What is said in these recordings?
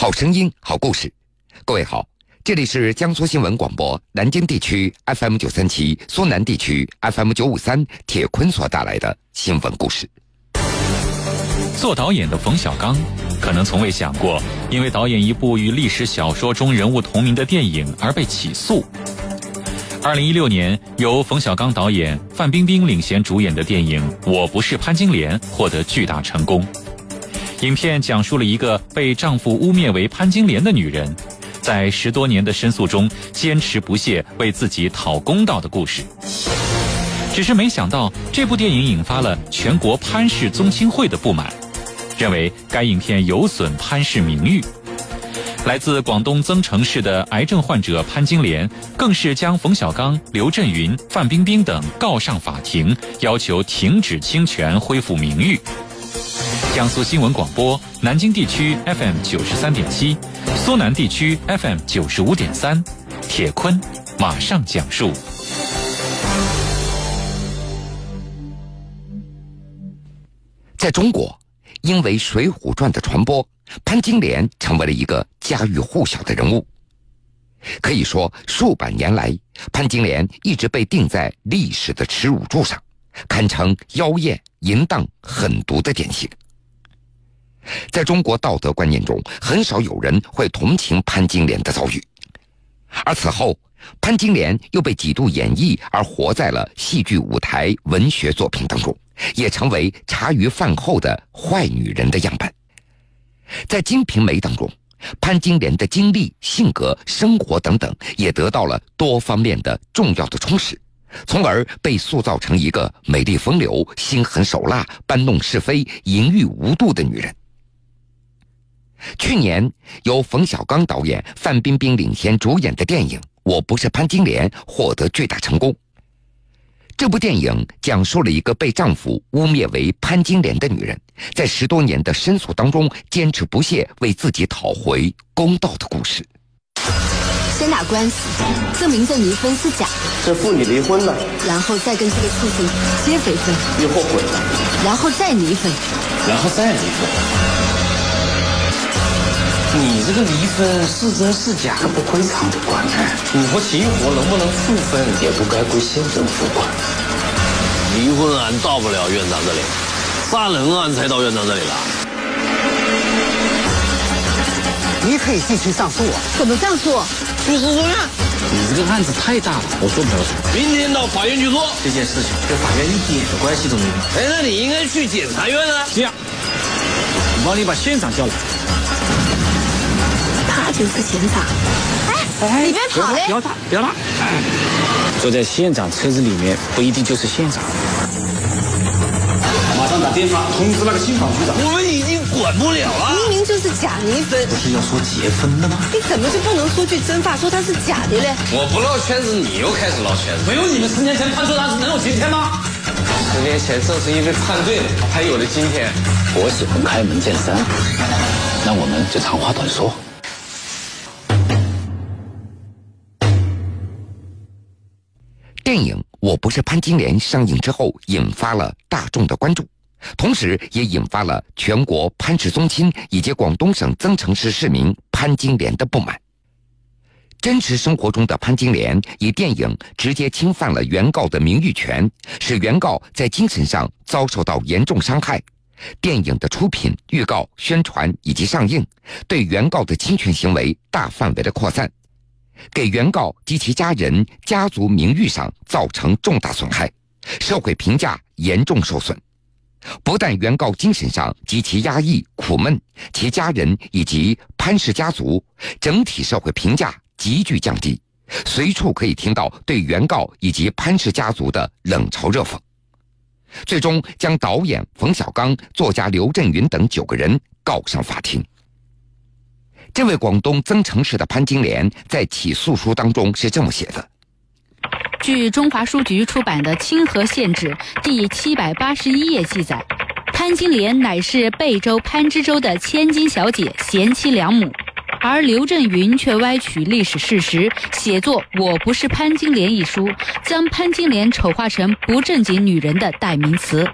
好声音，好故事。各位好，这里是江苏新闻广播南京地区 FM 九三七、苏南地区 FM 九五三，铁坤所带来的新闻故事。做导演的冯小刚，可能从未想过，因为导演一部与历史小说中人物同名的电影而被起诉。二零一六年，由冯小刚导演、范冰冰领衔主演的电影《我不是潘金莲》获得巨大成功。影片讲述了一个被丈夫污蔑为潘金莲的女人，在十多年的申诉中坚持不懈为自己讨公道的故事。只是没想到，这部电影引发了全国潘氏宗亲会的不满，认为该影片有损潘氏名誉。来自广东增城市的癌症患者潘金莲，更是将冯小刚、刘震云、范冰冰等告上法庭，要求停止侵权，恢复名誉。江苏新闻广播南京地区 FM 九十三点七，苏南地区 FM 九十五点三，铁坤马上讲述。在中国，因为《水浒传》的传播，潘金莲成为了一个家喻户晓的人物。可以说，数百年来，潘金莲一直被钉在历史的耻辱柱上，堪称妖艳、淫荡、狠毒的典型。在中国道德观念中，很少有人会同情潘金莲的遭遇，而此后，潘金莲又被几度演绎而活在了戏剧、舞台、文学作品当中，也成为茶余饭后的坏女人的样本。在《金瓶梅》当中，潘金莲的经历、性格、生活等等，也得到了多方面的重要的充实，从而被塑造成一个美丽风流、心狠手辣、搬弄是非、淫欲无度的女人。去年，由冯小刚导演、范冰冰领衔主演的电影《我不是潘金莲》获得巨大成功。这部电影讲述了一个被丈夫污蔑为潘金莲的女人，在十多年的申诉当中，坚持不懈为自己讨回公道的故事。先打官司，证明这离婚是假的，这妇女离婚了，然后再跟这个畜生结匪分，又后悔了，然后再离婚，然后再离婚。你这个离婚是真是假不归厂子管，你和齐活能不能复婚也不该归县政府管。离婚案到不了院长这里，杀人案才到院长这里了。你可以继续上诉啊？怎么上诉？去诉讼院。你这个案子太大了，我做不了什么。明天到法院去说这件事情，跟法院一点关系都没有。哎，那你应该去检察院啊。这样，我帮你把县长叫来。他就是县长。哎，你别跑嘞！不要打，不要打！坐在县长车子里面不一定就是县长。马上打电话通知那个信访局长。我们已经管不了了。明明就是假离婚。不是要说结婚的吗？你怎么就不能说句真话，说他是假的嘞？我不绕圈子，你又开始绕圈子。没有你们十年前判错案子，能有今天吗？十年前正是因为判对了，才有了今天。我喜欢开门见山，那我们就长话短说。电影《我不是潘金莲》上映之后，引发了大众的关注，同时也引发了全国潘氏宗亲以及广东省增城市市民潘金莲的不满。真实生活中的潘金莲以电影直接侵犯了原告的名誉权，使原告在精神上遭受到严重伤害。电影的出品、预告、宣传以及上映，对原告的侵权行为大范围的扩散。给原告及其家人、家族名誉上造成重大损害，社会评价严重受损。不但原告精神上极其压抑、苦闷，其家人以及潘氏家族整体社会评价急剧降低，随处可以听到对原告以及潘氏家族的冷嘲热讽。最终将导演冯小刚、作家刘震云等九个人告上法庭。这位广东增城市的潘金莲在起诉书当中是这么写的：据中华书局出版的《清河县志》第七百八十一页记载，潘金莲乃是贝州潘知州的千金小姐、贤妻良母，而刘震云却歪曲历史事实，写作《我不是潘金莲》一书，将潘金莲丑化成不正经女人的代名词。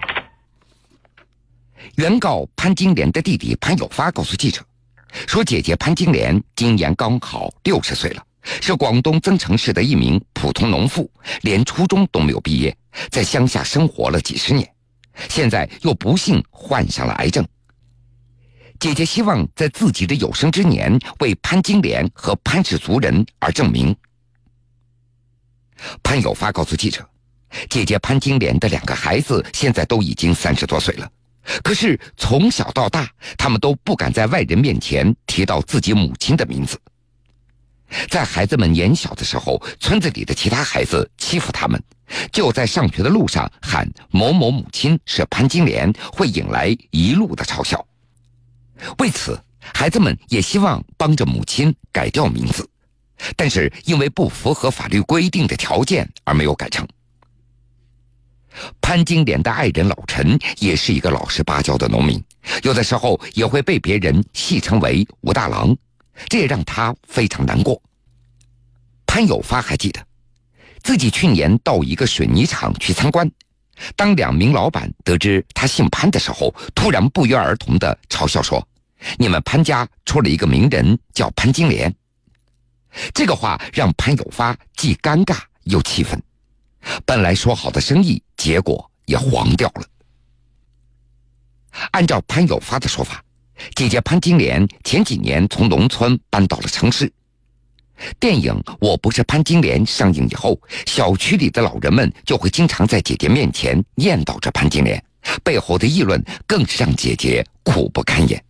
原告潘金莲的弟弟潘有发告诉记者。说姐姐潘金莲今年刚好六十岁了，是广东增城市的一名普通农妇，连初中都没有毕业，在乡下生活了几十年，现在又不幸患上了癌症。姐姐希望在自己的有生之年为潘金莲和潘氏族人而证明。潘有发告诉记者，姐姐潘金莲的两个孩子现在都已经三十多岁了，可是从小到大，他们都不敢在外人面前提到自己母亲的名字。在孩子们年小的时候，村子里的其他孩子欺负他们，就在上学的路上喊某某母亲是潘金莲，会引来一路的嘲笑。为此，孩子们也希望帮着母亲改掉名字，但是因为不符合法律规定的条件而没有改成。潘金莲的爱人老陈也是一个老实巴交的农民，有的时候也会被别人戏称为“武大郎”，这也让他非常难过。潘有发还记得，自己去年到一个水泥厂去参观。当两名老板得知他姓潘的时候，突然不约而同的嘲笑说：“你们潘家出了一个名人，叫潘金莲。”这个话让潘有发既尴尬又气愤。本来说好的生意，结果也黄掉了。按照潘有发的说法，姐姐潘金莲前几年从农村搬到了城市。电影《我不是潘金莲》上映以后，小区里的老人们就会经常在姐姐面前念叨着潘金莲，背后的议论更是让姐姐苦不堪言。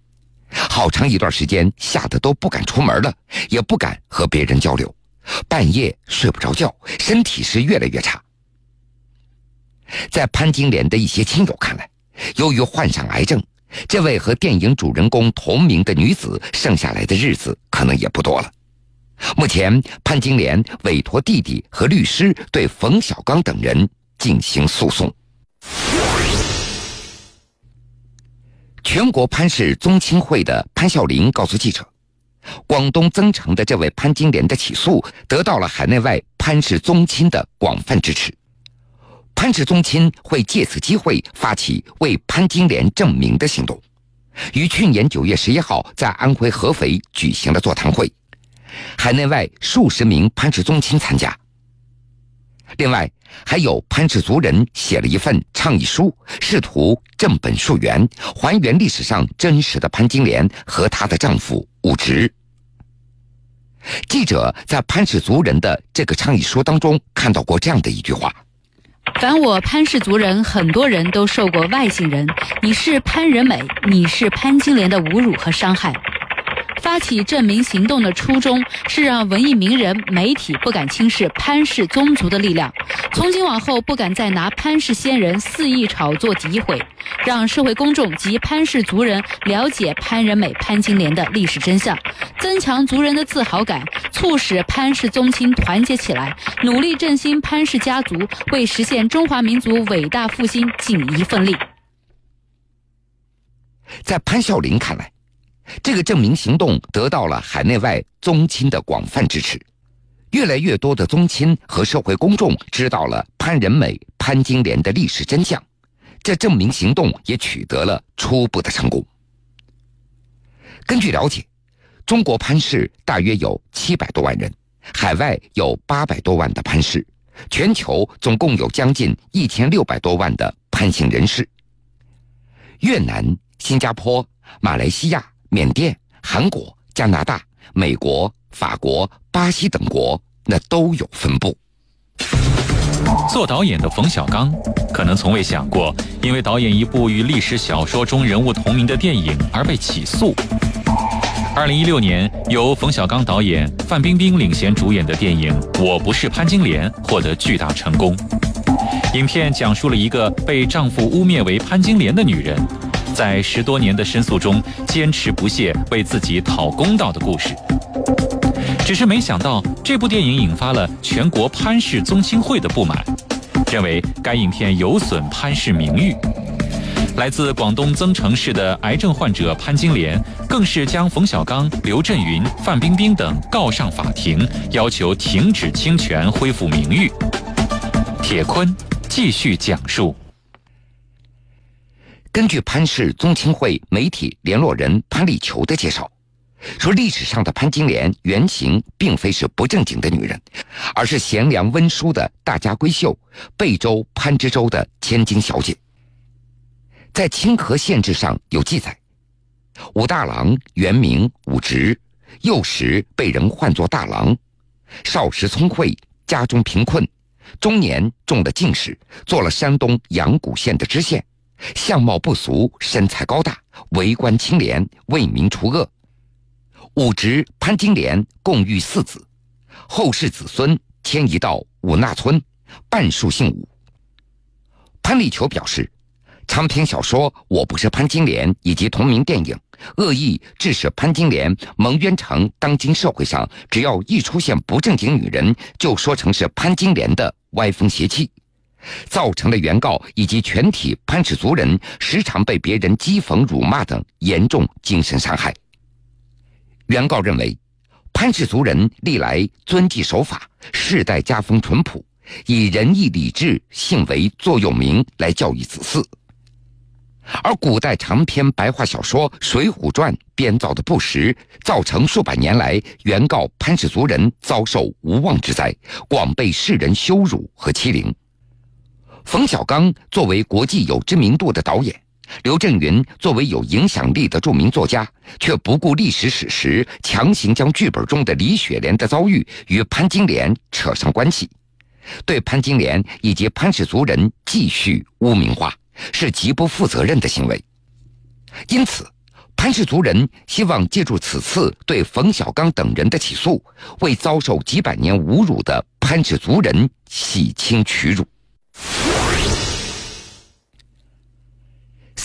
好长一段时间，吓得都不敢出门了，也不敢和别人交流，半夜睡不着觉，身体是越来越差。在潘金莲的一些亲友看来，由于患上癌症，这位和电影主人公同名的女子剩下来的日子可能也不多了。目前，潘金莲委托弟弟和律师对冯小刚等人进行诉讼。全国潘氏宗亲会的潘孝林告诉记者，广东增城的这位潘金莲的起诉得到了海内外潘氏宗亲的广泛支持。潘氏宗亲会借此机会发起为潘金莲证明的行动，于去年九月十一号在安徽合肥举行了座谈会。海内外数十名潘氏宗亲参加，另外还有潘氏族人写了一份倡议书，试图正本溯源，还原历史上真实的潘金莲和她的丈夫武直。记者在潘氏族人的这个倡议书当中看到过这样的一句话：“凡我潘氏族人，很多人都受过外姓人，你是潘仁美，你是潘金莲的侮辱和伤害。”发起证明行动的初衷是让文艺名人、媒体不敢轻视潘氏宗族的力量，从今往后不敢再拿潘氏先人肆意炒作诋毁，让社会公众及潘氏族人了解潘仁美、潘金莲的历史真相，增强族人的自豪感，促使潘氏宗亲团结起来，努力振兴潘氏家族，为实现中华民族伟大复兴尽一份力。在潘孝林看来。这个证明行动得到了海内外宗亲的广泛支持，越来越多的宗亲和社会公众知道了潘仁美、潘金莲的历史真相，这证明行动也取得了初步的成功。根据了解，中国潘氏大约有七百多万人，海外有八百多万的潘氏，全球总共有将近一千六百多万的潘姓人士。越南、新加坡、马来西亚。缅甸、韩国、加拿大、美国、法国、巴西等国，那都有分布。做导演的冯小刚，可能从未想过，因为导演一部与历史小说中人物同名的电影而被起诉。二零一六年，由冯小刚导演、范冰冰领衔主演的电影《我不是潘金莲》获得巨大成功。影片讲述了一个被丈夫污蔑为潘金莲的女人。在十多年的申诉中，坚持不懈为自己讨公道的故事。只是没想到，这部电影引发了全国潘氏宗亲会的不满，认为该影片有损潘氏名誉。来自广东增城市的癌症患者潘金莲，更是将冯小刚、刘震云、范冰冰等告上法庭，要求停止侵权，恢复名誉。铁坤继续讲述。根据潘氏宗亲会媒体联络人潘立球的介绍，说历史上的潘金莲原型并非是不正经的女人，而是贤良温淑的大家闺秀，贝州潘知州的千金小姐。在清河县志上有记载，武大郎原名武直，幼时被人唤作大郎，少时聪慧，家中贫困，中年中了进士，做了山东阳谷县的知县，相貌不俗，身材高大，为官清廉，为民除恶。武侄、潘金莲共育四子，后世子孙迁移到武纳村，半数姓武。潘立秋表示，长篇小说《我不是潘金莲》以及同名电影，恶意致使潘金莲蒙冤成当今社会上只要一出现不正经女人，就说成是潘金莲的歪风邪气，造成了原告以及全体潘氏族人时常被别人讥讽、辱骂等严重精神伤害。原告认为，潘氏族人历来遵纪守法，世代家风淳朴，以仁义礼智、信为座右铭来教育子嗣。而古代长篇白话小说《水浒传》编造的不实，造成数百年来原告潘氏族人遭受无妄之灾，广被世人羞辱和欺凌。冯小刚作为国际有知名度的导演。刘震云作为有影响力的著名作家，却不顾历史史实，强行将剧本中的李雪莲的遭遇与潘金莲扯上关系，对潘金莲以及潘氏族人继续污名化，是极不负责任的行为。因此，潘氏族人希望借助此次对冯小刚等人的起诉，为遭受几百年侮辱的潘氏族人洗清屈辱。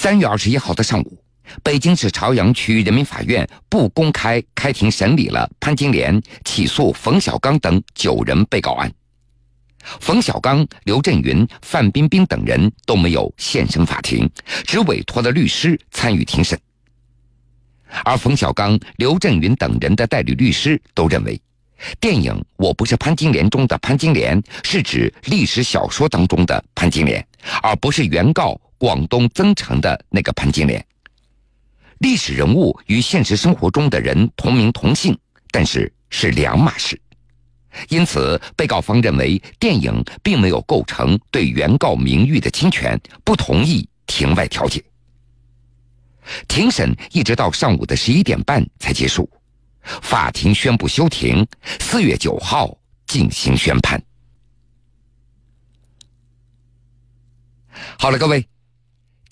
三月二十一号的上午，北京市朝阳区人民法院不公开开庭审理了潘金莲起诉冯小刚等九人被告案。冯小刚、刘震云、范冰冰等人都没有现身法庭，只委托了律师参与庭审。而冯小刚、刘震云等人的代理律师都认为，电影《我不是潘金莲》中的潘金莲是指历史小说当中的潘金莲，而不是原告。广东增城的那个潘金莲，历史人物与现实生活中的人同名同姓，但是是两码事。因此，被告方认为电影并没有构成对原告名誉的侵权，不同意庭外调解。庭审一直到上午的十一点半才结束，法庭宣布休庭，四月九号进行宣判。好了，各位。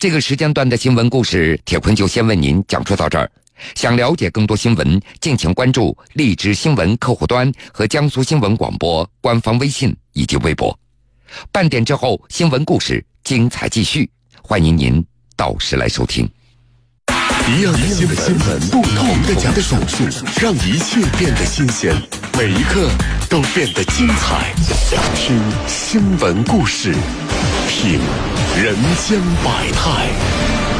这个时间段的新闻故事，铁坤就先为您讲述到这儿。想了解更多新闻，敬请关注荔枝新闻客户端和江苏新闻广播官方微信以及微博。半点之后，新闻故事精彩继续，欢迎您到时来收听。一样的新闻，不同的讲述，让一切变得新鲜，每一刻都变得精彩。听新闻故事。品人间百态。